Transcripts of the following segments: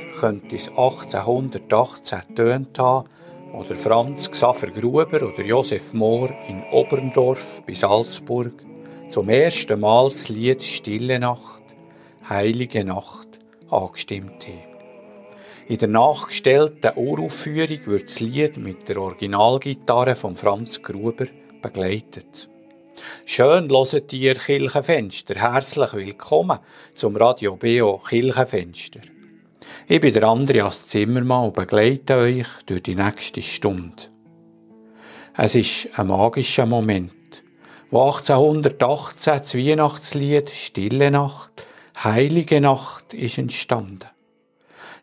so könnte es 1818 tönt haben, oder Franz Xaver Gruber oder Josef Mohr in Oberndorf bei Salzburg zum ersten Mal das Lied Stille Nacht, Heilige Nacht angestimmt haben. In der nachgestellten Uraufführung wird das Lied mit der Originalgitarre von Franz Gruber begleitet. Schön loset ihr Kirchenfenster. Herzlich willkommen zum Radio BO Kirchenfenster. Ich bin der Andreas Zimmermann und begleite euch durch die nächste Stunde. Es ist ein magischer Moment, wo 1818 das Weihnachtslied Stille Nacht, Heilige Nacht ist entstanden.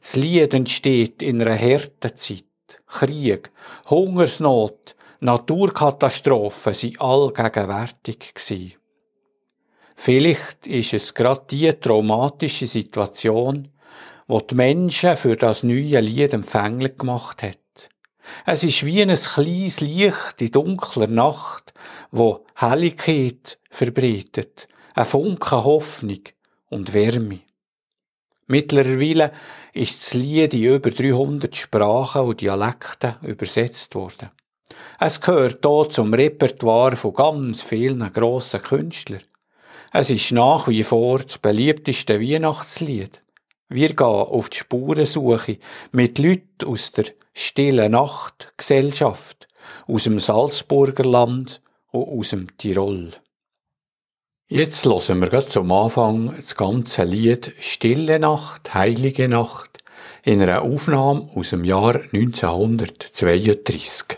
Das Lied entsteht in einer harten Zeit. Krieg, Hungersnot, Naturkatastrophen sind allgegenwärtig gewesen. Vielleicht ist es gerade die traumatische Situation, wo die Menschen für das neue Lied empfänglich gemacht hat. Es ist wie ein kleines Licht in dunkler Nacht, wo Helligkeit verbreitet, ein Funken Hoffnung und Wärme. Mittlerweile ist das Lied in über 300 Sprachen und Dialekten übersetzt worden. Es gehört hier zum Repertoire von ganz vielen grossen Künstlern. Es ist nach wie vor das beliebteste Weihnachtslied. Wir gehen auf die Spurensuche mit Leuten aus der stillen Nachtgesellschaft, aus dem Salzburger Land und aus dem Tirol. Jetzt hören wir zum Anfang das ganze Lied Stille Nacht, Heilige Nacht in einer Aufnahme aus dem Jahr 1932.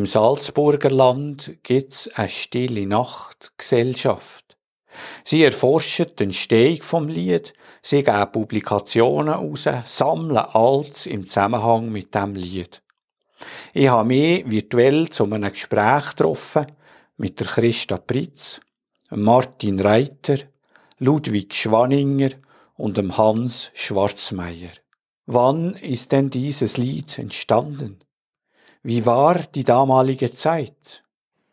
Im Salzburger Land gibt's eine stille Nachtgesellschaft. Sie erforschen die Entstehung vom Lied, sie geben Publikationen raus, sammeln alles im Zusammenhang mit dem Lied. Ich habe mich virtuell zu einem Gespräch getroffen mit der Christa Pritz, Martin Reiter, Ludwig Schwanninger und dem Hans Schwarzmeier. Wann ist denn dieses Lied entstanden? Wie war die damalige Zeit?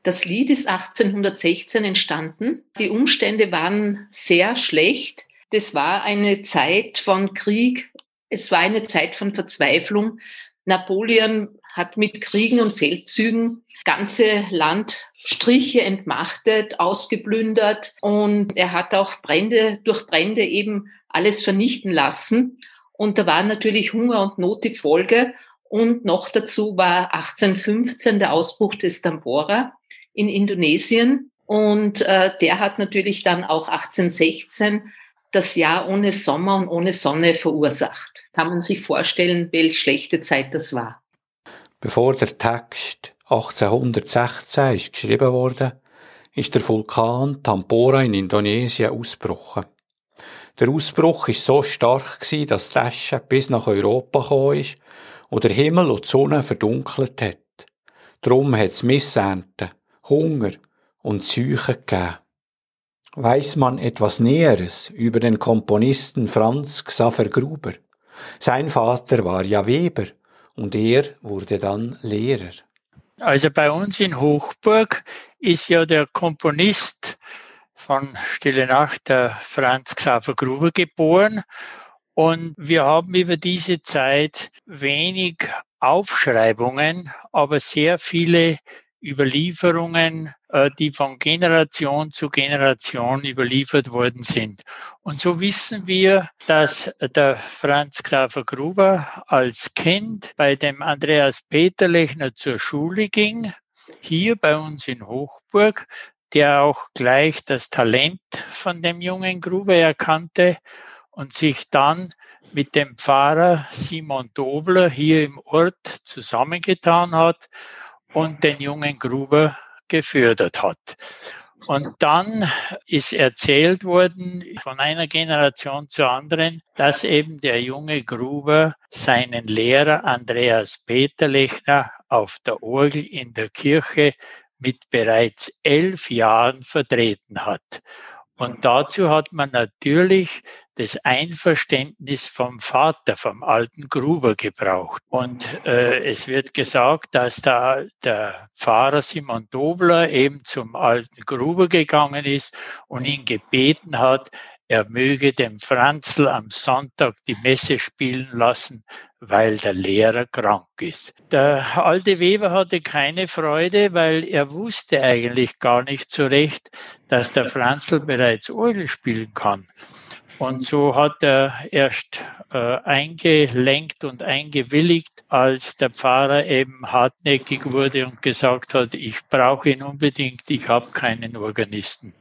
Das Lied ist 1816 entstanden. Die Umstände waren sehr schlecht. Das war eine Zeit von Krieg. Es war eine Zeit von Verzweiflung. Napoleon hat mit Kriegen und Feldzügen ganze Landstriche entmachtet, ausgeplündert und er hat auch Brände, durch Brände eben alles vernichten lassen. Und da war natürlich Hunger und Not die Folge. Und noch dazu war 1815 der Ausbruch des Tambora in Indonesien. Und äh, der hat natürlich dann auch 1816 das Jahr ohne Sommer und ohne Sonne verursacht. Kann man sich vorstellen, welche schlechte Zeit das war. Bevor der Text 1816 ist geschrieben wurde, ist der Vulkan Tambora in Indonesien ausgebrochen. Der Ausbruch ist so stark gewesen, dass die Asche bis nach Europa gekommen ist und der Himmel und die Sonne verdunkelt hat. Darum hat es Missernten, Hunger und Seuchen gegeben. Weiss man etwas Näheres über den Komponisten Franz Xaver Gruber? Sein Vater war ja Weber und er wurde dann Lehrer. Also bei uns in Hochburg ist ja der Komponist von Stille Nacht, der Franz Xaver Gruber, geboren und wir haben über diese Zeit wenig Aufschreibungen, aber sehr viele Überlieferungen, äh, die von Generation zu Generation überliefert worden sind. Und so wissen wir, dass der Franz Xaver Gruber als Kind bei dem Andreas Peterlechner zur Schule ging, hier bei uns in Hochburg, der auch gleich das Talent von dem jungen Gruber erkannte und sich dann mit dem Pfarrer Simon Dobler hier im Ort zusammengetan hat und den jungen Gruber gefördert hat. Und dann ist erzählt worden von einer Generation zur anderen, dass eben der junge Gruber seinen Lehrer Andreas Peterlechner auf der Orgel in der Kirche mit bereits elf Jahren vertreten hat. Und dazu hat man natürlich das Einverständnis vom Vater, vom alten Gruber gebraucht. Und äh, es wird gesagt, dass da der Pfarrer Simon Dobler eben zum alten Gruber gegangen ist und ihn gebeten hat, er möge dem Franzl am Sonntag die Messe spielen lassen, weil der Lehrer krank ist. Der alte Weber hatte keine Freude, weil er wusste eigentlich gar nicht so recht, dass der Franzl bereits Orgel spielen kann. Und so hat er erst äh, eingelenkt und eingewilligt, als der Pfarrer eben hartnäckig wurde und gesagt hat, ich brauche ihn unbedingt, ich habe keinen Organisten.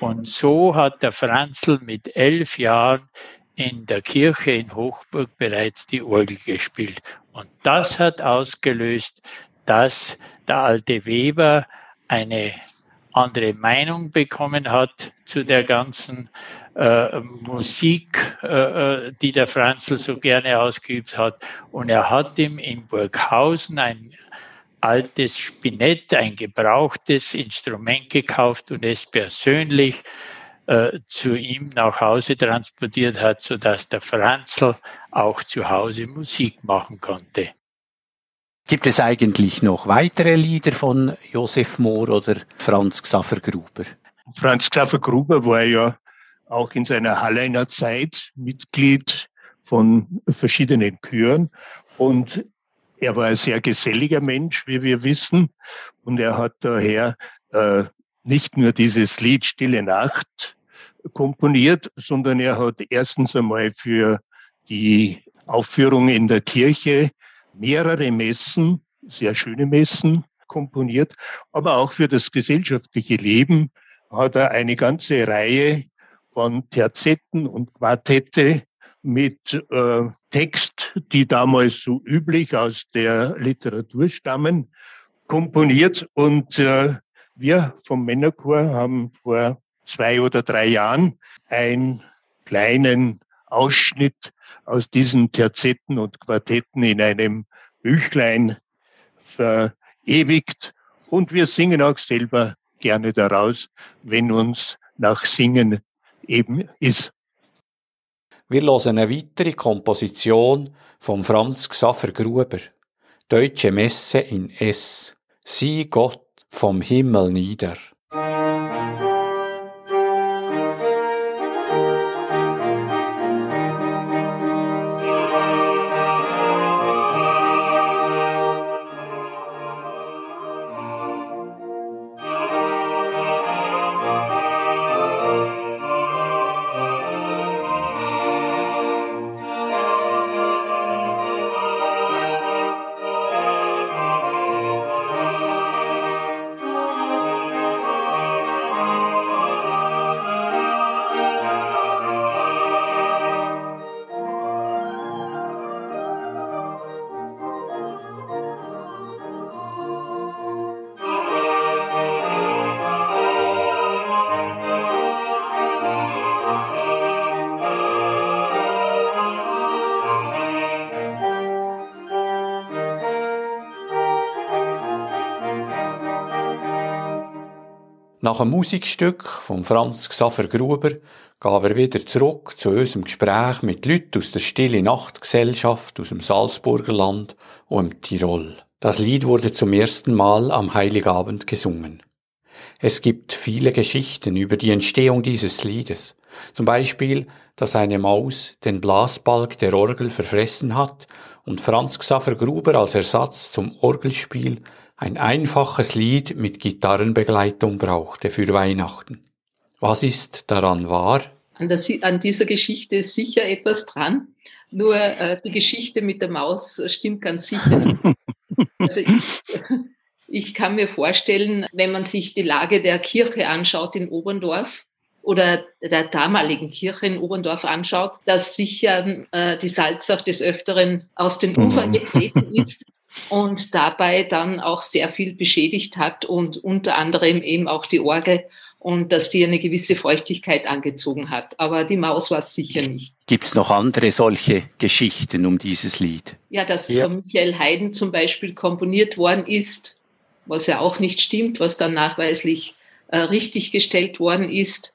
Und so hat der Franzl mit elf Jahren in der Kirche in Hochburg bereits die Orgel gespielt. Und das hat ausgelöst, dass der alte Weber eine andere Meinung bekommen hat zu der ganzen äh, Musik, äh, äh die der Franzl so gerne ausgeübt hat. Und er hat ihm in Burghausen ein altes Spinett, ein gebrauchtes Instrument gekauft und es persönlich äh, zu ihm nach Hause transportiert hat, sodass der Franzl auch zu Hause Musik machen konnte. Gibt es eigentlich noch weitere Lieder von Josef Mohr oder Franz Xaver Gruber? Franz Xaver Gruber war ja auch in seiner Halleiner Zeit Mitglied von verschiedenen Chören und er war ein sehr geselliger Mensch, wie wir wissen, und er hat daher äh, nicht nur dieses Lied Stille Nacht komponiert, sondern er hat erstens einmal für die Aufführung in der Kirche mehrere Messen, sehr schöne Messen komponiert, aber auch für das gesellschaftliche Leben hat er eine ganze Reihe von Terzetten und Quartette mit äh, Text, die damals so üblich aus der Literatur stammen komponiert und äh, wir vom Männerchor haben vor zwei oder drei Jahren einen kleinen Ausschnitt aus diesen Terzetten und Quartetten in einem Büchlein verewigt. Und wir singen auch selber gerne daraus, wenn uns nach Singen eben ist. Wir hören eine weitere Komposition von Franz Xaver Gruber. Deutsche Messe in S. Sieh Gott vom Himmel nieder. Nach einem Musikstück von Franz Xaver Gruber gehen wir wieder zurück zu unserem Gespräch mit Leuten aus der Stille Nachtgesellschaft aus dem Salzburger Land und dem Tirol. Das Lied wurde zum ersten Mal am Heiligabend gesungen. Es gibt viele Geschichten über die Entstehung dieses Liedes. Zum Beispiel, dass eine Maus den Blasbalg der Orgel verfressen hat und Franz Xaver Gruber als Ersatz zum Orgelspiel ein einfaches Lied mit Gitarrenbegleitung brauchte für Weihnachten. Was ist daran wahr? An, der, an dieser Geschichte ist sicher etwas dran. Nur äh, die Geschichte mit der Maus stimmt ganz sicher. Also ich, ich kann mir vorstellen, wenn man sich die Lage der Kirche anschaut in Oberndorf, oder der damaligen Kirche in Oberndorf anschaut, dass sicher äh, die Salzach des Öfteren aus den Ufern mhm. getreten ist und dabei dann auch sehr viel beschädigt hat und unter anderem eben auch die Orgel und dass die eine gewisse Feuchtigkeit angezogen hat. Aber die Maus war es sicher nicht. Gibt es noch andere solche Geschichten um dieses Lied? Ja, dass ja. von Michael Haydn zum Beispiel komponiert worden ist, was ja auch nicht stimmt, was dann nachweislich äh, richtig gestellt worden ist.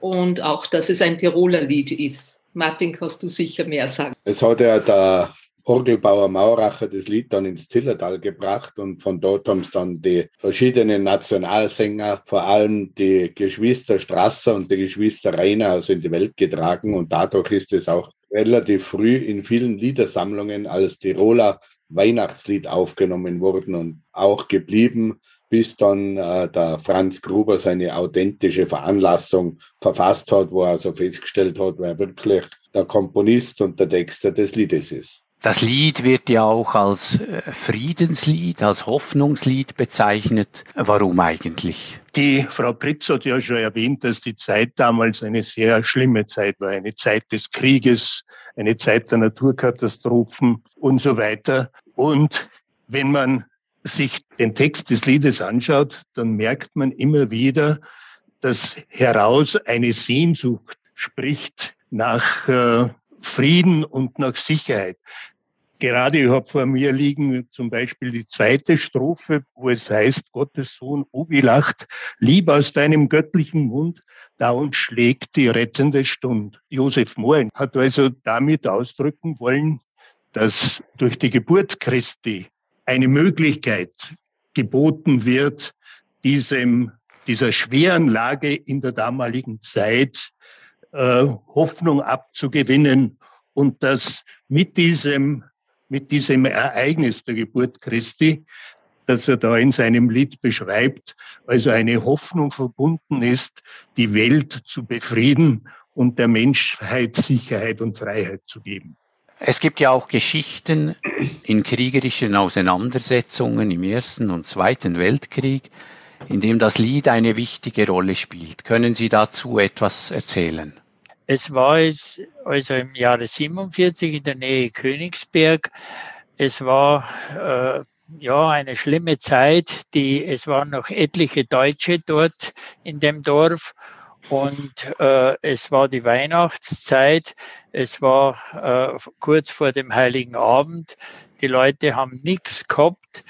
Und auch, dass es ein Tiroler Lied ist. Martin, kannst du sicher mehr sagen. Jetzt hat ja der Orgelbauer Mauracher das Lied dann ins Zillertal gebracht und von dort haben es dann die verschiedenen Nationalsänger, vor allem die Geschwister Strasser und die Geschwister Reiner, also in die Welt getragen und dadurch ist es auch relativ früh in vielen Liedersammlungen als Tiroler Weihnachtslied aufgenommen worden und auch geblieben, bis dann äh, der Franz Gruber seine authentische Veranlassung verfasst hat, wo er also festgestellt hat, wer wirklich der Komponist und der Texter des Liedes ist. Das Lied wird ja auch als äh, Friedenslied, als Hoffnungslied bezeichnet. Warum eigentlich? Die Frau Pritz hat ja schon erwähnt, dass die Zeit damals eine sehr schlimme Zeit war, eine Zeit des Krieges, eine Zeit der Naturkatastrophen und so weiter. Und wenn man sich den Text des Liedes anschaut, dann merkt man immer wieder, dass heraus eine Sehnsucht spricht nach äh, Frieden und nach Sicherheit. Gerade ich habe vor mir liegen zum Beispiel die zweite Strophe, wo es heißt, Gottes Sohn Ubi lacht, lieb aus deinem göttlichen Mund, da uns schlägt die rettende Stund. Josef Mohr hat also damit ausdrücken wollen, dass durch die Geburt Christi eine Möglichkeit geboten wird, diesem, dieser schweren Lage in der damaligen Zeit äh, Hoffnung abzugewinnen und dass mit diesem, mit diesem Ereignis der Geburt Christi, das er da in seinem Lied beschreibt, also eine Hoffnung verbunden ist, die Welt zu befrieden und der Menschheit Sicherheit und Freiheit zu geben. Es gibt ja auch Geschichten in kriegerischen Auseinandersetzungen im Ersten und Zweiten Weltkrieg, in dem das Lied eine wichtige Rolle spielt. Können Sie dazu etwas erzählen? Es war also im Jahre 47 in der Nähe Königsberg Es war äh, ja eine schlimme Zeit. Die, es waren noch etliche Deutsche dort in dem Dorf und äh, es war die Weihnachtszeit. Es war äh, kurz vor dem Heiligen Abend. Die Leute haben nichts gehabt.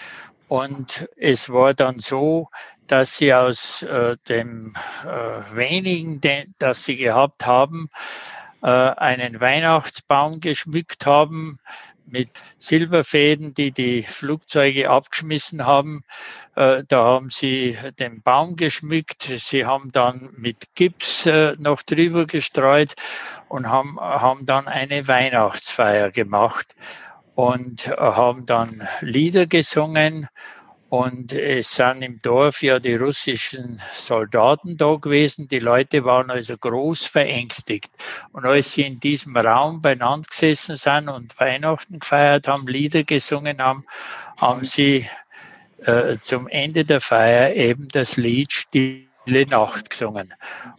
Und es war dann so, dass sie aus äh, dem äh, wenigen, den, das sie gehabt haben, äh, einen Weihnachtsbaum geschmückt haben mit Silberfäden, die die Flugzeuge abgeschmissen haben. Äh, da haben sie den Baum geschmückt. Sie haben dann mit Gips äh, noch drüber gestreut und haben, haben dann eine Weihnachtsfeier gemacht und haben dann Lieder gesungen und es sind im Dorf ja die russischen Soldaten da gewesen. Die Leute waren also groß verängstigt. Und als sie in diesem Raum beieinander gesessen sind und Weihnachten gefeiert haben, Lieder gesungen haben, haben sie äh, zum Ende der Feier eben das Lied Stille Nacht gesungen.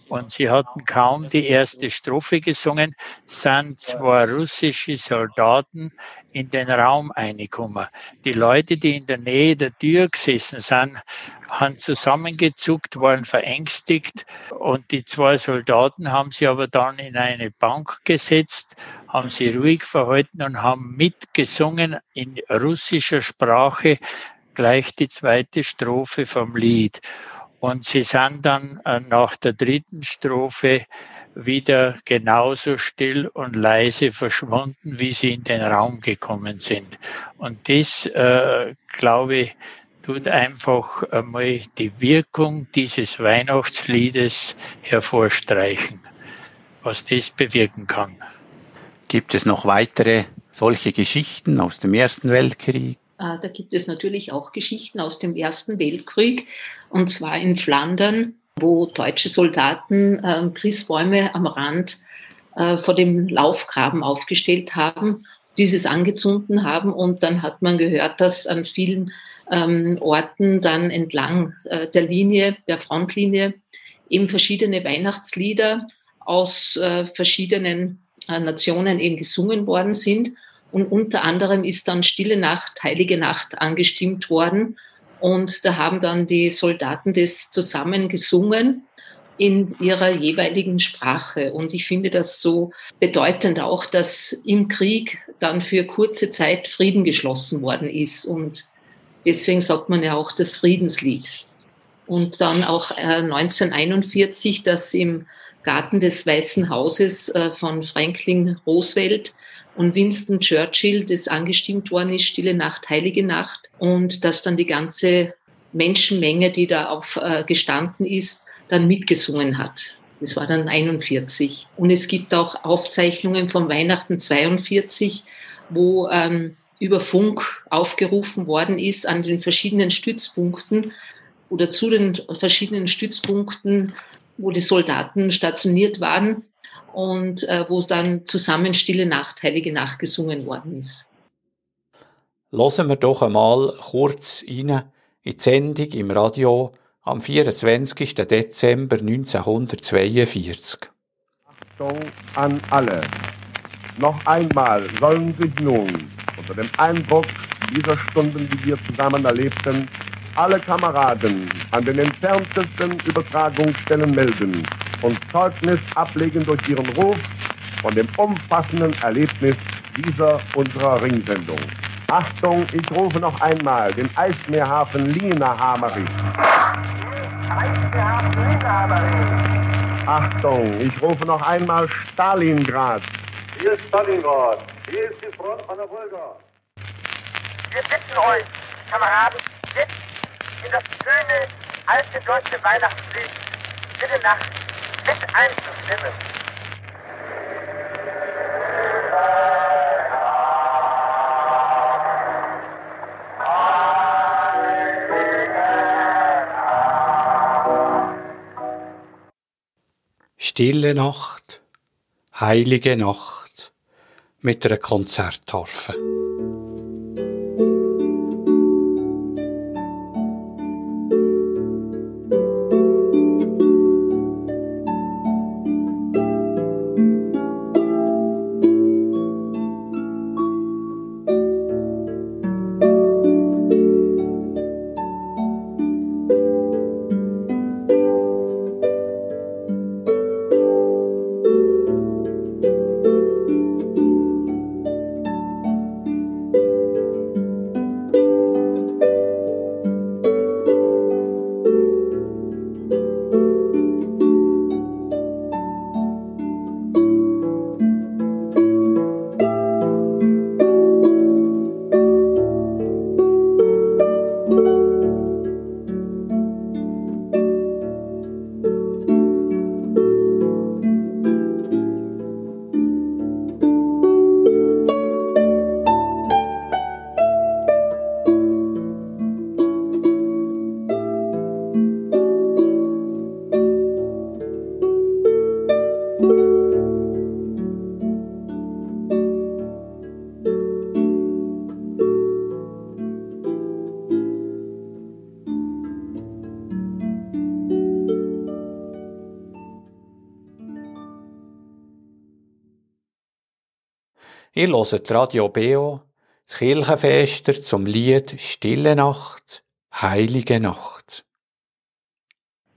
Und sie hatten kaum die erste Strophe gesungen, sind zwei russische Soldaten in den Raum eingekommen. Die Leute, die in der Nähe der Tür gesessen sind, haben zusammengezuckt, waren verängstigt und die zwei Soldaten haben sie aber dann in eine Bank gesetzt, haben sie ruhig verhalten und haben mitgesungen in russischer Sprache gleich die zweite Strophe vom Lied. Und sie sind dann äh, nach der dritten Strophe wieder genauso still und leise verschwunden, wie sie in den Raum gekommen sind. Und das, äh, glaube ich, tut einfach einmal die Wirkung dieses Weihnachtsliedes hervorstreichen, was das bewirken kann. Gibt es noch weitere solche Geschichten aus dem Ersten Weltkrieg? Ah, da gibt es natürlich auch Geschichten aus dem Ersten Weltkrieg, und zwar in Flandern wo deutsche Soldaten äh, Christbäume am Rand äh, vor dem Laufgraben aufgestellt haben, dieses angezündet haben und dann hat man gehört, dass an vielen ähm, Orten dann entlang äh, der Linie, der Frontlinie, eben verschiedene Weihnachtslieder aus äh, verschiedenen äh, Nationen eben gesungen worden sind. Und unter anderem ist dann Stille Nacht, Heilige Nacht angestimmt worden. Und da haben dann die Soldaten das zusammen gesungen in ihrer jeweiligen Sprache. Und ich finde das so bedeutend auch, dass im Krieg dann für kurze Zeit Frieden geschlossen worden ist. Und deswegen sagt man ja auch das Friedenslied. Und dann auch 1941, äh, dass im Garten des Weißen Hauses äh, von Franklin Roosevelt und Winston Churchill, das angestimmt worden ist, Stille Nacht, Heilige Nacht, und dass dann die ganze Menschenmenge, die da auf äh, ist, dann mitgesungen hat. Das war dann 41. Und es gibt auch Aufzeichnungen vom Weihnachten 42, wo ähm, über Funk aufgerufen worden ist an den verschiedenen Stützpunkten oder zu den verschiedenen Stützpunkten, wo die Soldaten stationiert waren, und äh, wo es dann zusammen Stille Nacht, Heilige Nacht gesungen worden ist. Hören wir doch einmal kurz rein in die Sendung im Radio am 24. Dezember 1942. Achtung an alle. Noch einmal sollen sich nun unter dem Eindruck dieser Stunden, die wir zusammen erlebten, alle Kameraden an den entferntesten Übertragungsstellen melden und Zeugnis ablegen durch ihren Ruf von dem umfassenden Erlebnis dieser unserer Ringsendung. Achtung, ich rufe noch einmal den Eismeerhafen Lina Hamerich. Eismeerhafen. Achtung, ich rufe noch einmal Stalingrad. Hier ist Stalingrad. Hier ist die Front an der Wolga. Wir bitten euch, Kameraden, jetzt in das schöne, alte deutsche Weihnachtslied Bitte Nacht mit einzustimmen. Stille Nacht, heilige Nacht mit einer Konzertharfe. Ihr hört Radio Beo, das Kirchenfester zum Lied Stille Nacht, Heilige Nacht.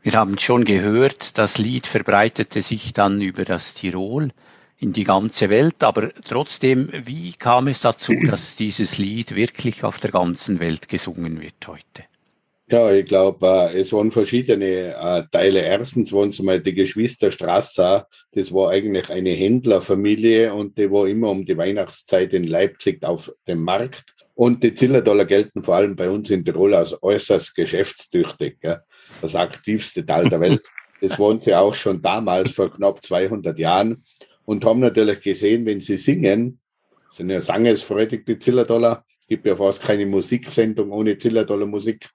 Wir haben schon gehört, das Lied verbreitete sich dann über das Tirol in die ganze Welt, aber trotzdem, wie kam es dazu, dass dieses Lied wirklich auf der ganzen Welt gesungen wird heute? Ja, ich glaube, äh, es waren verschiedene äh, Teile. Erstens waren es mal die Geschwister Strasser. Das war eigentlich eine Händlerfamilie und die war immer um die Weihnachtszeit in Leipzig auf dem Markt. Und die Zillertaler gelten vor allem bei uns in Tirol als äußerst geschäftstüchtig. Gell? Das aktivste Teil der Welt. Das waren sie auch schon damals, vor knapp 200 Jahren. Und haben natürlich gesehen, wenn sie singen, sind ja sangesfreudig, die Zillertaler. Gibt ja fast keine Musiksendung ohne Zillertaler Musik.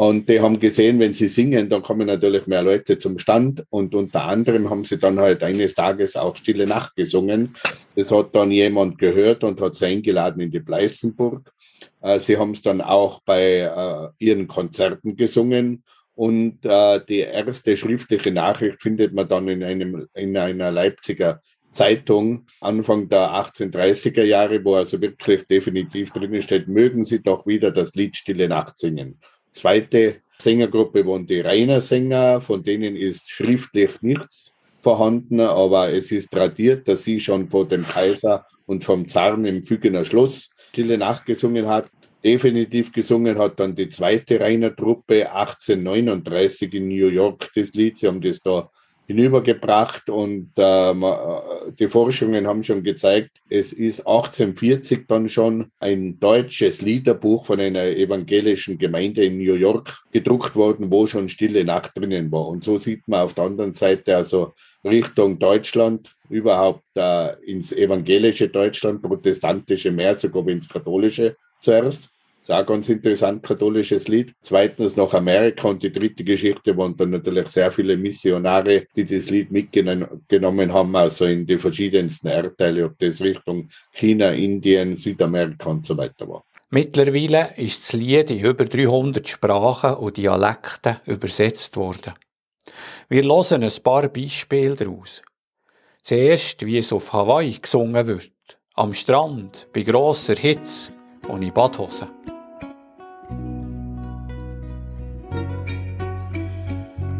Und die haben gesehen, wenn sie singen, dann kommen natürlich mehr Leute zum Stand. Und unter anderem haben sie dann halt eines Tages auch Stille Nacht gesungen. Das hat dann jemand gehört und hat sie eingeladen in die Pleißenburg. Äh, sie haben es dann auch bei äh, ihren Konzerten gesungen. Und äh, die erste schriftliche Nachricht findet man dann in, einem, in einer Leipziger Zeitung Anfang der 1830er Jahre, wo also wirklich definitiv drinnen steht, mögen Sie doch wieder das Lied Stille Nacht singen. Zweite Sängergruppe waren die Rainer Sänger, von denen ist schriftlich nichts vorhanden, aber es ist tradiert, dass sie schon vor dem Kaiser und vom Zaren im Fügener Schloss Stille Nacht gesungen hat. Definitiv gesungen hat dann die zweite Rainer Truppe 1839 in New York das Lied. Sie haben das da hinübergebracht und äh, die Forschungen haben schon gezeigt, es ist 1840 dann schon ein deutsches Liederbuch von einer evangelischen Gemeinde in New York gedruckt worden, wo schon Stille Nacht drinnen war. Und so sieht man auf der anderen Seite also Richtung Deutschland, überhaupt äh, ins evangelische Deutschland, protestantische mehr, sogar ins katholische zuerst ist auch ganz interessant, katholisches Lied. Zweitens noch Amerika und die dritte Geschichte waren dann natürlich sehr viele Missionare, die das Lied mitgenommen haben, also in die verschiedensten Erdteile, ob das Richtung China, Indien, Südamerika und so weiter war. Mittlerweile ist das Lied in über 300 Sprachen und Dialekten übersetzt worden. Wir hören ein paar Beispiele daraus. Zuerst, wie es auf Hawaii gesungen wird. Am Strand, bei grosser Hitze und in Badhosen.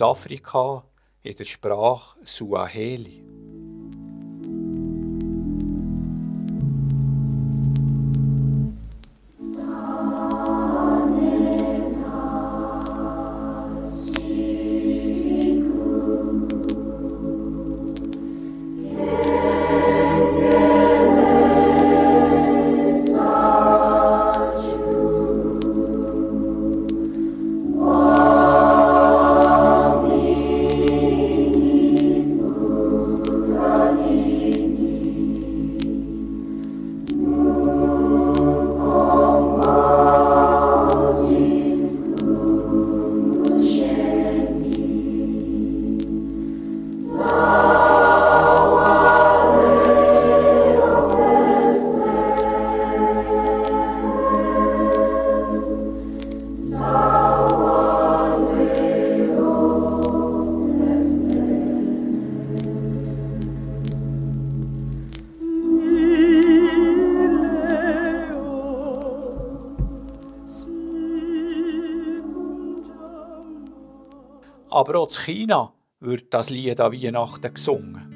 aus Afrika in der Sprache Suaheli. Aber auch in China wird das Lied an Weihnachten gesungen.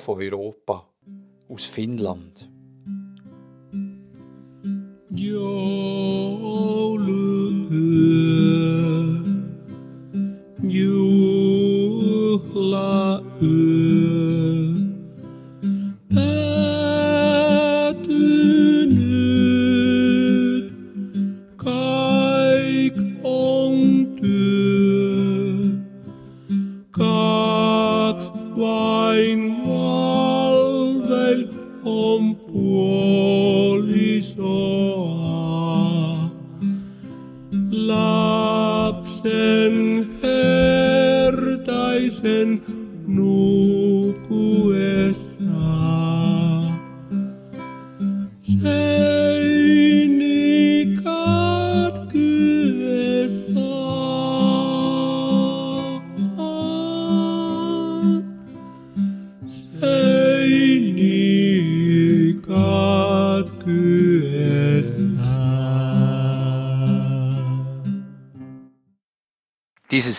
Dem Norden von mein Wald,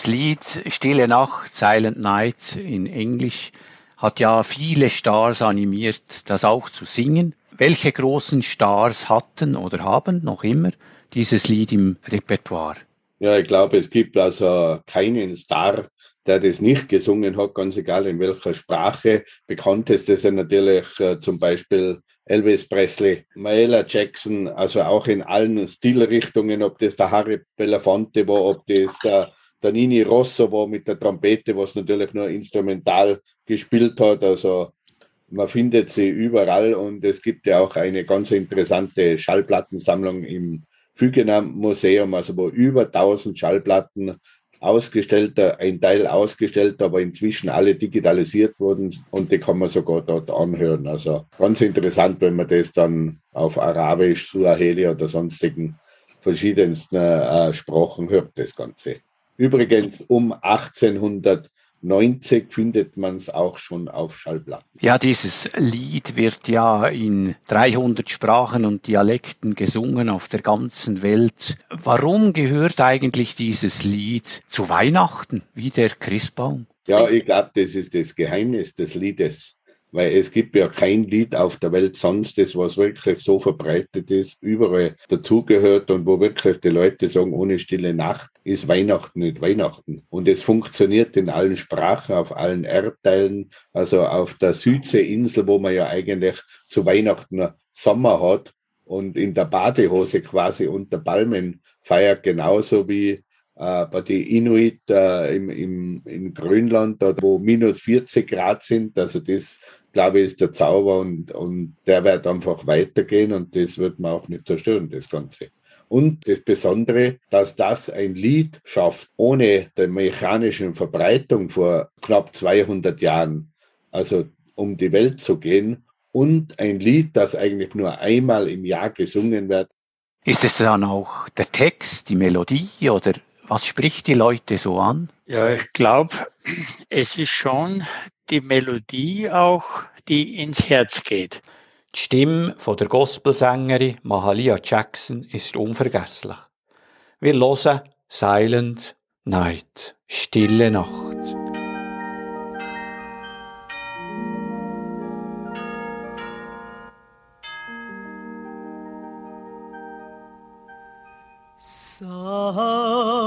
Dieses Lied Stille Nacht, Silent Night in Englisch hat ja viele Stars animiert, das auch zu singen. Welche großen Stars hatten oder haben noch immer dieses Lied im Repertoire? Ja, ich glaube, es gibt also keinen Star, der das nicht gesungen hat, ganz egal in welcher Sprache. Bekannteste sind natürlich äh, zum Beispiel Elvis Presley, Maela Jackson, also auch in allen Stilrichtungen, ob das der Harry Belafonte war, ob das der, der Nini Rosso war mit der Trompete, was natürlich nur instrumental gespielt hat. Also man findet sie überall und es gibt ja auch eine ganz interessante Schallplattensammlung im Fügener Museum, also wo über 1000 Schallplatten ausgestellt, ein Teil ausgestellt, aber inzwischen alle digitalisiert wurden und die kann man sogar dort anhören. Also ganz interessant, wenn man das dann auf Arabisch, Suaheli oder sonstigen verschiedensten äh, Sprachen hört, das Ganze. Übrigens um 1890 findet man es auch schon auf Schallplatten. Ja, dieses Lied wird ja in 300 Sprachen und Dialekten gesungen auf der ganzen Welt. Warum gehört eigentlich dieses Lied zu Weihnachten wie der Christbaum? Ja, ich glaube, das ist das Geheimnis des Liedes. Weil es gibt ja kein Lied auf der Welt sonst, das was wirklich so verbreitet ist, überall dazugehört und wo wirklich die Leute sagen, ohne stille Nacht ist Weihnachten nicht Weihnachten. Und es funktioniert in allen Sprachen, auf allen Erdteilen, also auf der Südseeinsel, wo man ja eigentlich zu Weihnachten Sommer hat und in der Badehose quasi unter Palmen feiert, genauso wie bei den Inuit äh, im, im, in Grönland, dort, wo minus 40 Grad sind. Also das, glaube ich, ist der Zauber und, und der wird einfach weitergehen und das wird man auch nicht zerstören, das Ganze. Und das Besondere, dass das ein Lied schafft, ohne der mechanischen Verbreitung vor knapp 200 Jahren, also um die Welt zu gehen, und ein Lied, das eigentlich nur einmal im Jahr gesungen wird, Ist es dann auch der Text, die Melodie oder was spricht die Leute so an? Ja, ich glaube, es ist schon die Melodie auch, die ins Herz geht. Die Stimme von der Gospelsängerin Mahalia Jackson ist unvergesslich. Wir hören Silent Night, Stille Nacht. silent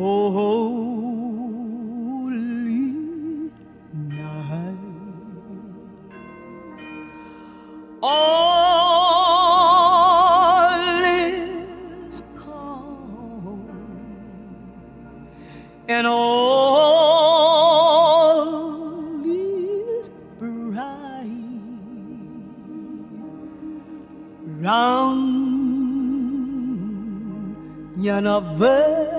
holy night. All is calm and all is bright round yana virgin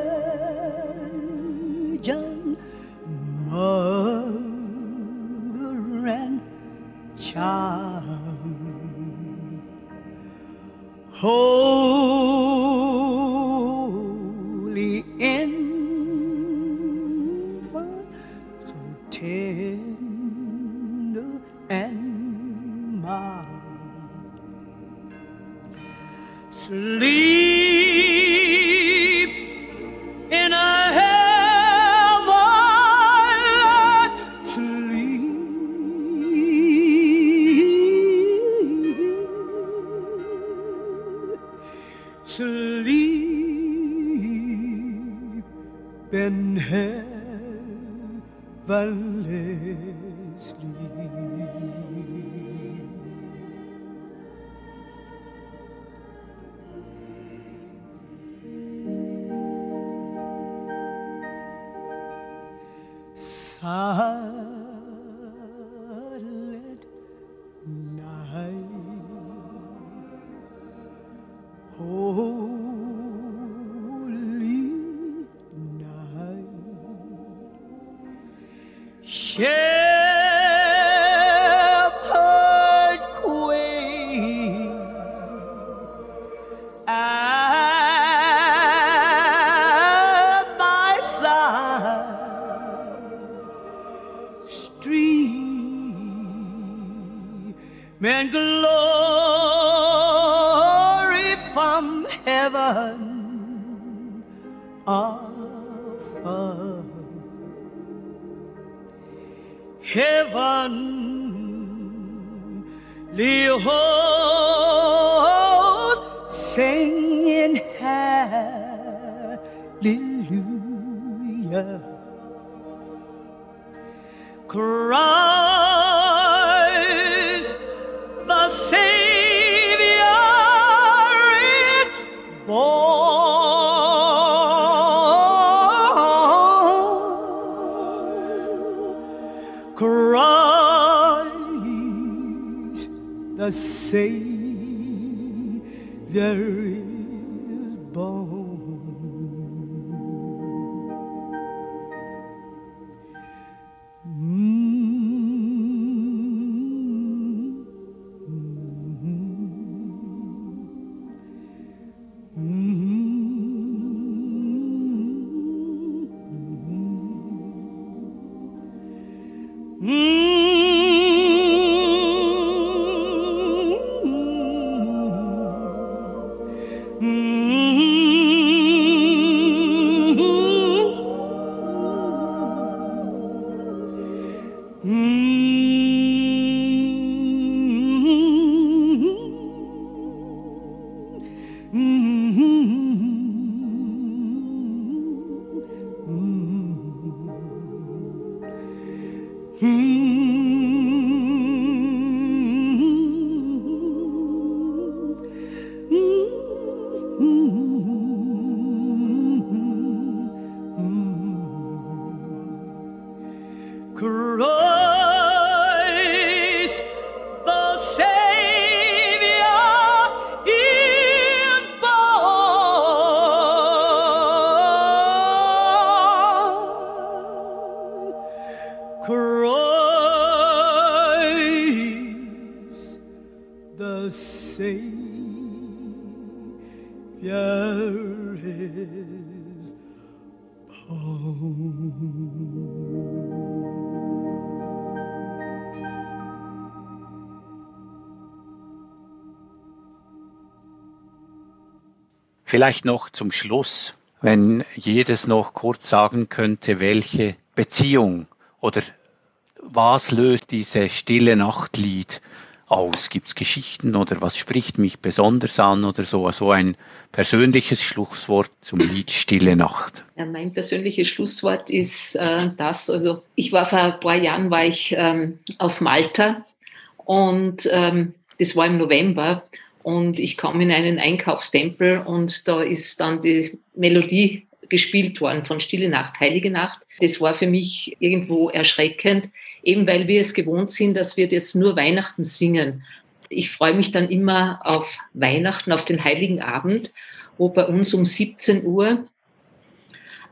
and glory from heaven afar. Heavenly host singing hallelujah. cross. Vielleicht noch zum Schluss, wenn jedes noch kurz sagen könnte, welche Beziehung oder was löst diese stille Nachtlied aus? Gibt es Geschichten oder was spricht mich besonders an oder so? So ein persönliches Schlusswort zum Lied Stille Nacht. Ja, mein persönliches Schlusswort ist äh, das. Also ich war vor ein paar Jahren war ich ähm, auf Malta und ähm, das war im November und ich kam in einen Einkaufstempel und da ist dann die Melodie gespielt worden von Stille Nacht, Heilige Nacht. Das war für mich irgendwo erschreckend, eben weil wir es gewohnt sind, dass wir das nur Weihnachten singen. Ich freue mich dann immer auf Weihnachten, auf den Heiligen Abend, wo bei uns um 17 Uhr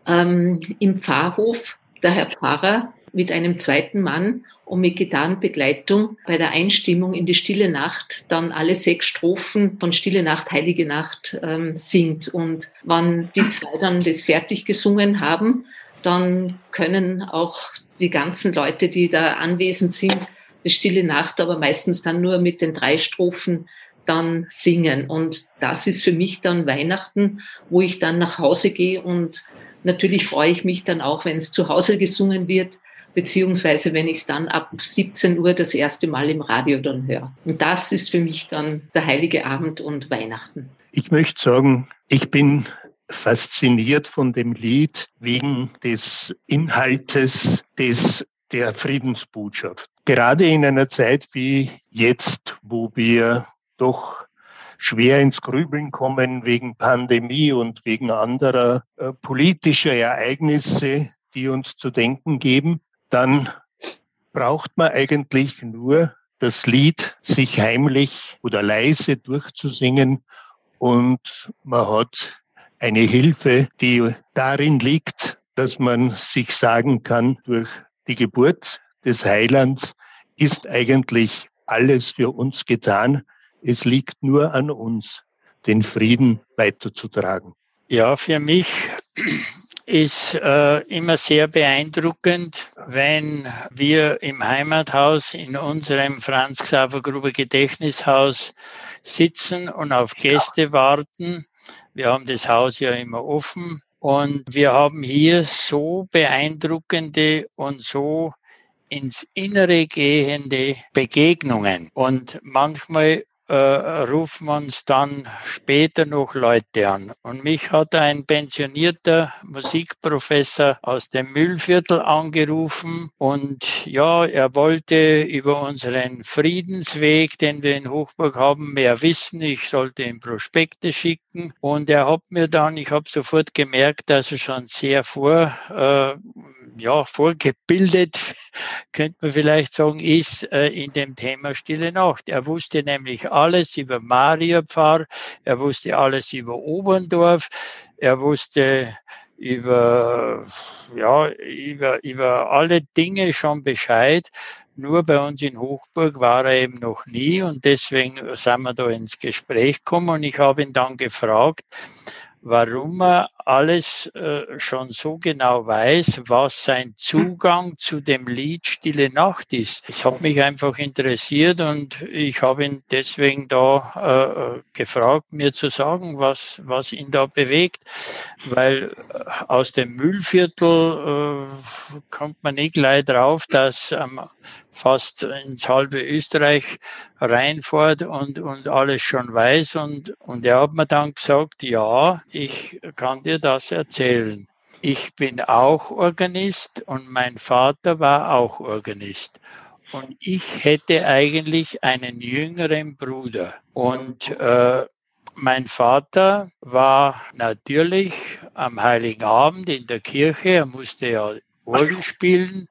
ähm, im Pfarrhof der Herr Pfarrer mit einem zweiten Mann und mit Gitarrenbegleitung bei der Einstimmung in die Stille Nacht dann alle sechs Strophen von Stille Nacht, Heilige Nacht ähm, singt. Und wenn die zwei dann das fertig gesungen haben, dann können auch die ganzen Leute, die da anwesend sind, das Stille Nacht, aber meistens dann nur mit den drei Strophen dann singen. Und das ist für mich dann Weihnachten, wo ich dann nach Hause gehe und natürlich freue ich mich dann auch, wenn es zu Hause gesungen wird, beziehungsweise wenn ich es dann ab 17 Uhr das erste Mal im Radio dann höre. Und das ist für mich dann der heilige Abend und Weihnachten. Ich möchte sagen, ich bin fasziniert von dem Lied wegen des Inhaltes des der Friedensbotschaft. Gerade in einer Zeit wie jetzt, wo wir doch schwer ins Grübeln kommen wegen Pandemie und wegen anderer äh, politischer Ereignisse, die uns zu denken geben, dann braucht man eigentlich nur das Lied sich heimlich oder leise durchzusingen und man hat eine Hilfe, die darin liegt, dass man sich sagen kann, durch die Geburt des Heilands ist eigentlich alles für uns getan. Es liegt nur an uns, den Frieden weiterzutragen. Ja, für mich ist äh, immer sehr beeindruckend, wenn wir im Heimathaus in unserem Franz Xaver Gruber Gedächtnishaus sitzen und auf Gäste warten. Wir haben das Haus ja immer offen und wir haben hier so beeindruckende und so ins Innere gehende Begegnungen. Und manchmal äh, rufen uns dann später noch Leute an. Und mich hat ein pensionierter Musikprofessor aus dem Müllviertel angerufen und ja, er wollte über unseren Friedensweg, den wir in Hochburg haben, mehr wissen. Ich sollte ihm Prospekte schicken und er hat mir dann, ich habe sofort gemerkt, dass er schon sehr vor äh, ja, vorgebildet, könnte man vielleicht sagen, ist äh, in dem Thema Stille Nacht. Er wusste nämlich alles über Mariapfarr, er wusste alles über Oberndorf, er wusste über, ja, über, über alle Dinge schon Bescheid. Nur bei uns in Hochburg war er eben noch nie und deswegen sind wir da ins Gespräch gekommen und ich habe ihn dann gefragt, warum er alles äh, schon so genau weiß, was sein Zugang zu dem Lied Stille Nacht ist. Es hat mich einfach interessiert und ich habe ihn deswegen da äh, gefragt, mir zu sagen, was, was ihn da bewegt, weil äh, aus dem Müllviertel äh, kommt man nicht gleich drauf, dass ähm, fast ins halbe Österreich reinfährt und, und alles schon weiß. Und, und er hat mir dann gesagt, ja, ich kann dir das erzählen. Ich bin auch Organist und mein Vater war auch Organist. Und ich hätte eigentlich einen jüngeren Bruder. Und äh, mein Vater war natürlich am Heiligen Abend in der Kirche. Er musste ja Orgel spielen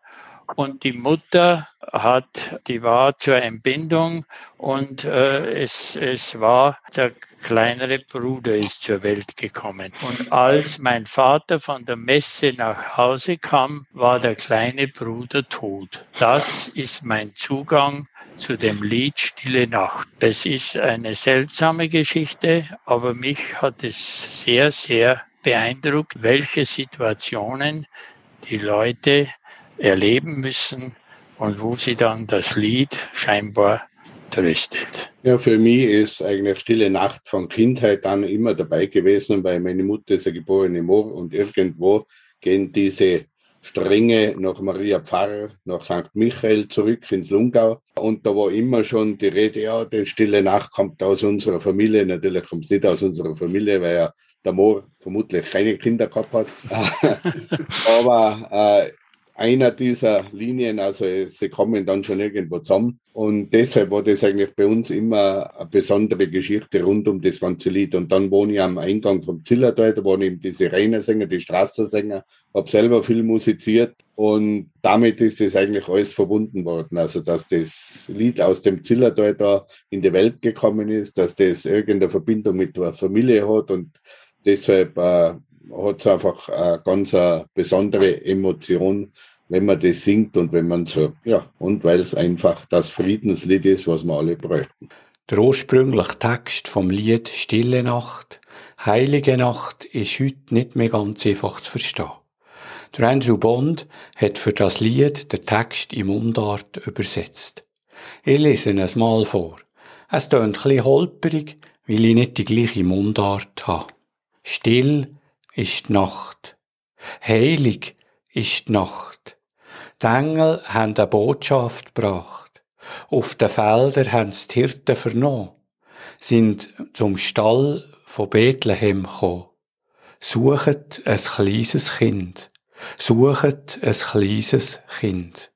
und die Mutter hat, die war zur Entbindung und äh, es, es war, der kleinere Bruder ist zur Welt gekommen. Und als mein Vater von der Messe nach Hause kam, war der kleine Bruder tot. Das ist mein Zugang zu dem Lied Stille Nacht. Es ist eine seltsame Geschichte, aber mich hat es sehr, sehr beeindruckt, welche Situationen die Leute erleben müssen und wo sie dann das Lied scheinbar tröstet. Ja, für mich ist eigentlich Stille Nacht von Kindheit an immer dabei gewesen, weil meine Mutter ist eine geborene Moor und irgendwo gehen diese Stränge nach Maria Pfarrer, nach St. Michael zurück ins Lungau. Und da war immer schon die Rede, ja, die Stille Nacht kommt aus unserer Familie. Natürlich kommt es nicht aus unserer Familie, weil ja der Moor vermutlich keine Kinder gehabt hat. Aber äh, einer dieser Linien, also sie kommen dann schon irgendwo zusammen. Und deshalb war das eigentlich bei uns immer eine besondere Geschichte rund um das ganze Lied. Und dann wohne ich am Eingang vom Zillertal, da waren eben diese Reinersänger, die Straßensänger, habe selber viel musiziert und damit ist das eigentlich alles verbunden worden. Also, dass das Lied aus dem Zillertal da in die Welt gekommen ist, dass das irgendeine Verbindung mit der Familie hat und deshalb äh, hat es einfach eine ganz besondere Emotion wenn man das singt und wenn man so, ja, und weil es einfach das Friedenslied ist, was wir alle bräuchten. Der ursprüngliche Text vom Lied Stille Nacht, Heilige Nacht ist heute nicht mehr ganz einfach zu verstehen. Der Andrew Bond hat für das Lied den Text in Mundart übersetzt. Ich lese es mal vor. Es tönt bisschen holperig, weil ich nicht die gleiche Mundart habe. Still ist Nacht. Heilig ist die Nacht. Die Engel haben eine Botschaft gebracht. Auf den Feldern haben sie die Hirten vernommen, sind zum Stall von Bethlehem gekommen. Suchet ein kleines Kind. Suchet ein kleines Kind.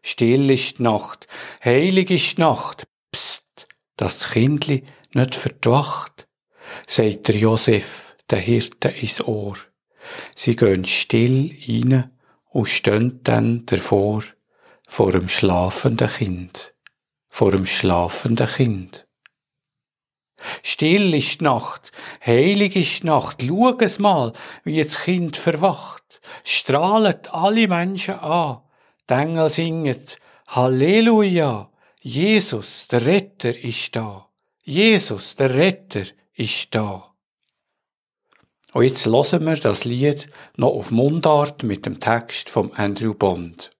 Still ist die Nacht, heilig ist die Nacht. Psst, dass das Kindli nicht verdwacht, sagt der Josef, der Hirte ins Ohr. Sie gehen still rein und stehen dann davor, vor dem schlafenden Kind, vor dem schlafenden Kind. Still ist die Nacht, heilig ist die Nacht, schau es mal, wie das Kind verwacht, strahlet alle Menschen an, die Engel singen Halleluja, Jesus, der Retter, ist da. Jesus, der Retter, ist da. Und jetzt hören wir das Lied noch auf Mundart mit dem Text von Andrew Bond.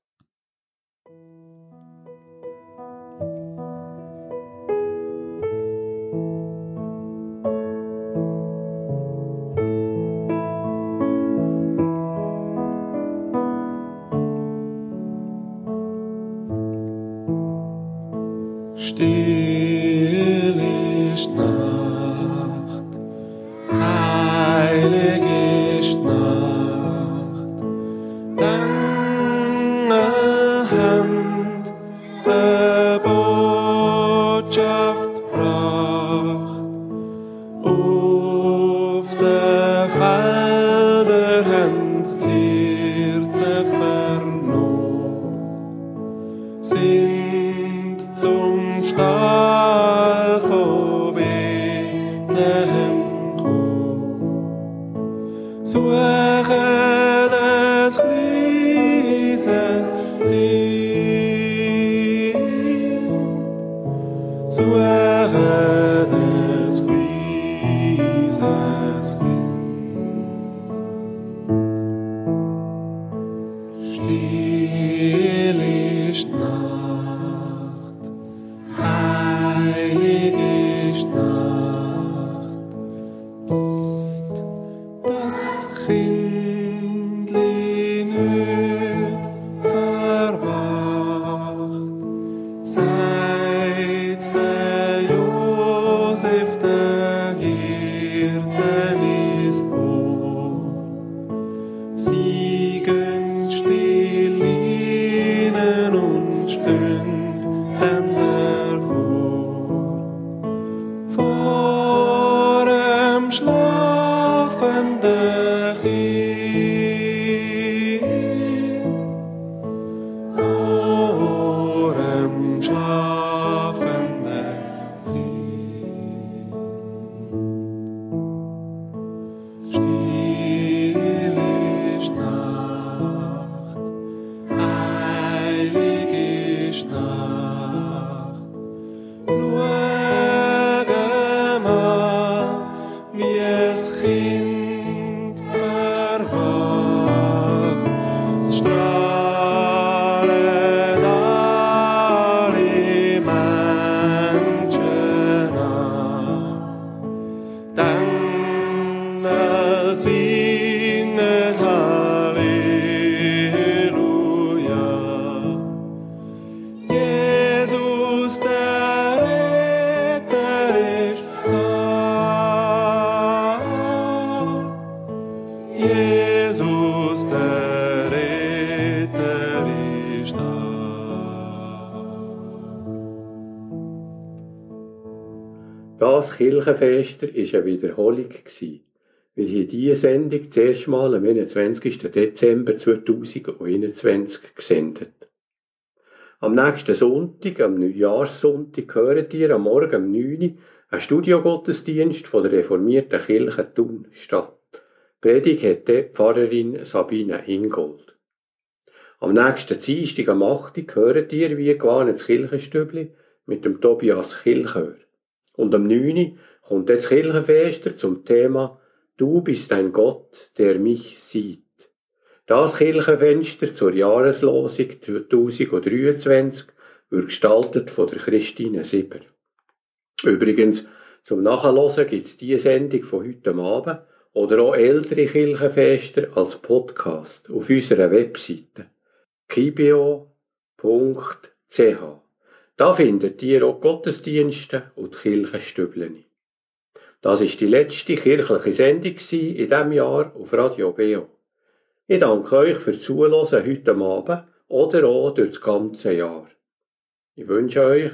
Das Kirchenfester war eine Wiederholung, weil hier diese Sendung das erste Mal am 21. Dezember 2021 gesendet. Am nächsten Sonntag, am Neujahrssonntag, hören ihr am Morgen um 9 Uhr Studiogottesdienst von der reformierten Kirche Thun statt. Predigt hat die Pfarrerin Sabine Ingold. Am nächsten Dienstag am 8. hören ihr wie gewohnt das Kirchenstübli mit dem Tobias Kilchör. Und am 9. kommt jetzt Kirchenfester zum Thema Du bist ein Gott, der mich sieht. Das Kirchenfenster zur Jahreslosung 2023 wird gestaltet von der Christine Sieber. Übrigens, zum Nachhören gibt es diese Sendung von heute Abend oder auch ältere Kirchenfester als Podcast auf unserer Webseite kibio.ch. Da findet ihr auch Gottesdienste und Kirchenstüblen. Das ist die letzte kirchliche Sendung in diesem Jahr auf Radio Beo. Ich danke euch fürs Zuhören heute Abend oder auch durch das ganze Jahr. Ich wünsche euch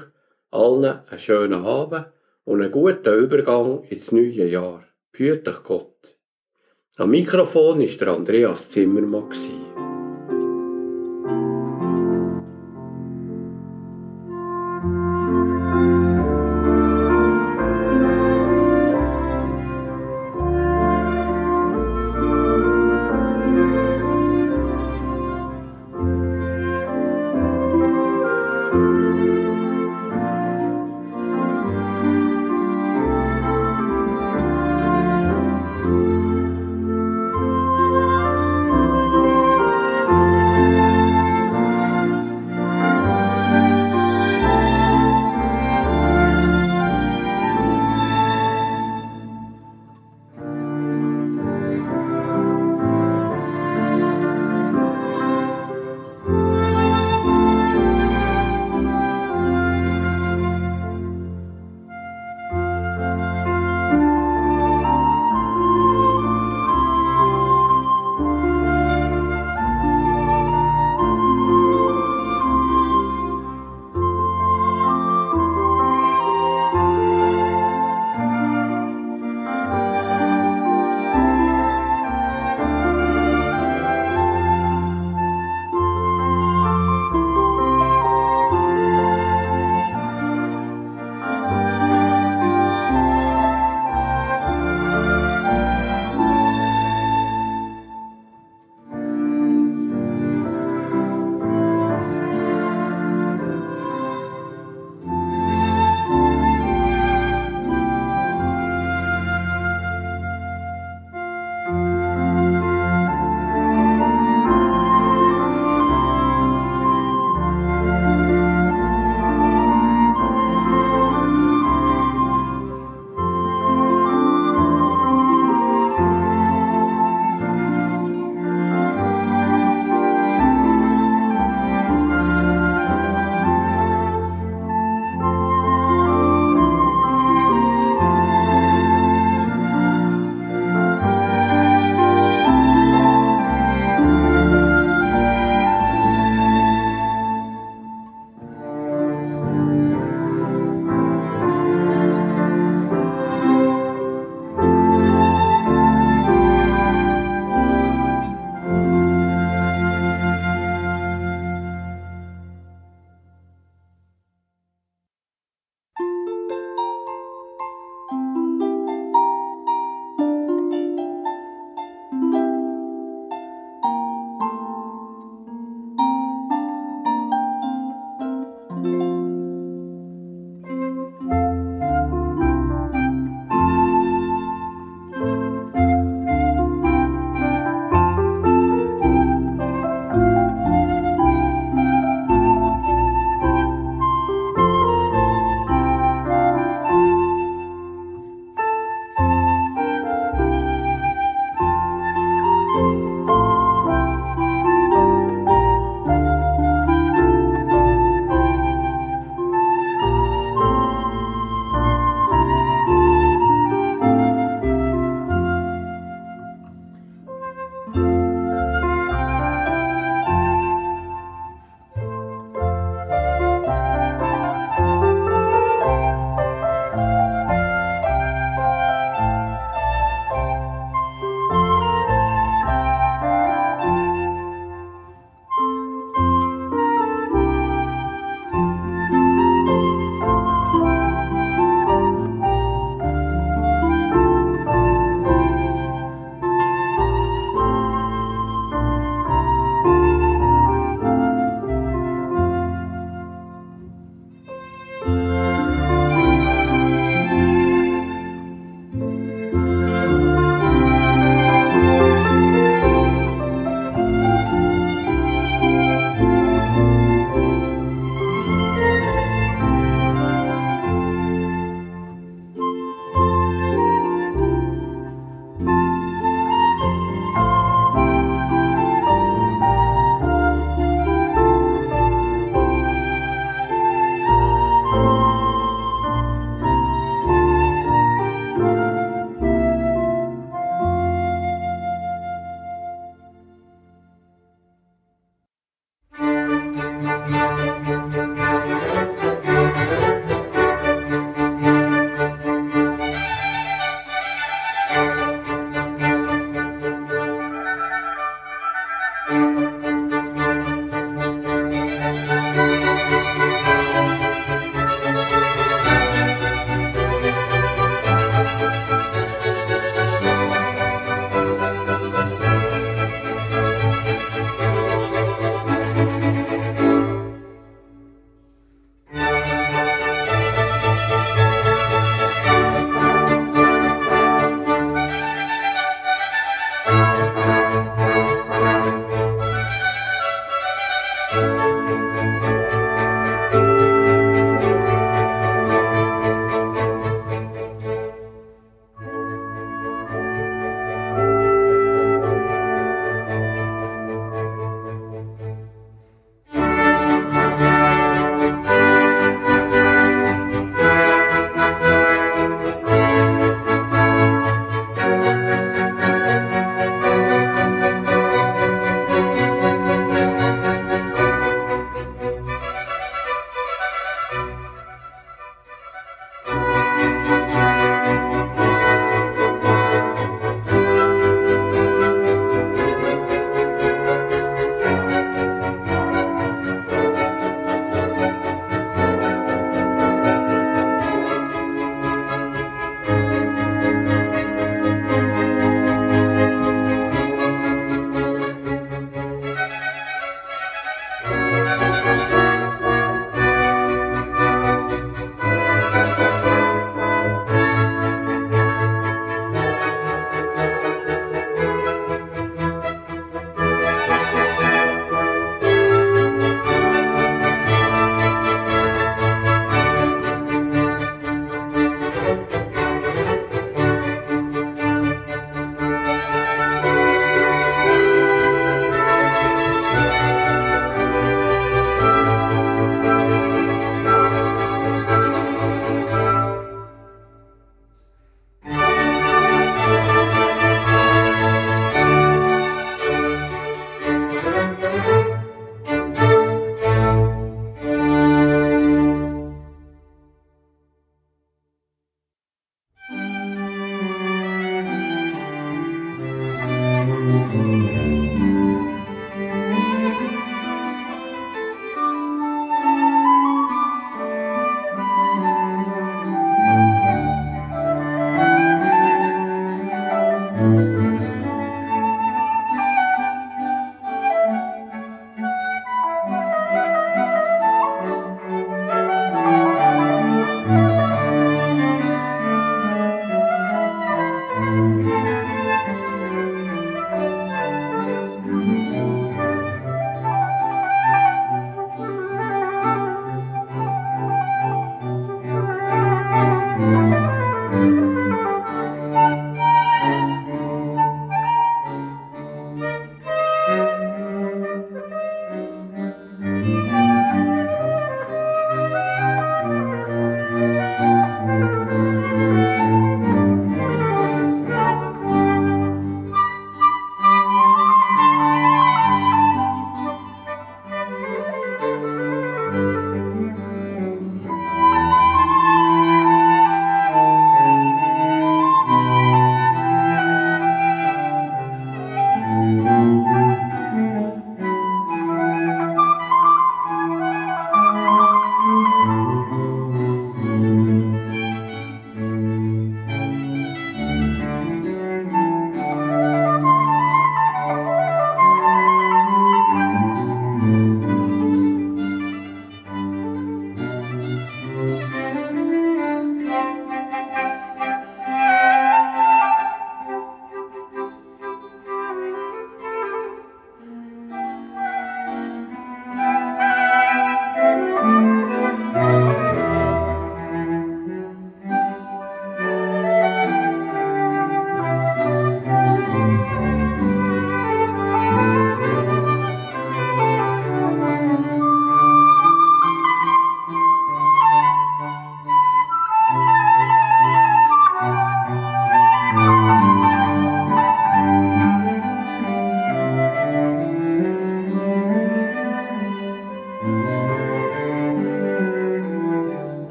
allen einen schönen Abend und einen guten Übergang ins neue Jahr. Behüt Gott. Am Mikrofon ist der Andreas Zimmermann.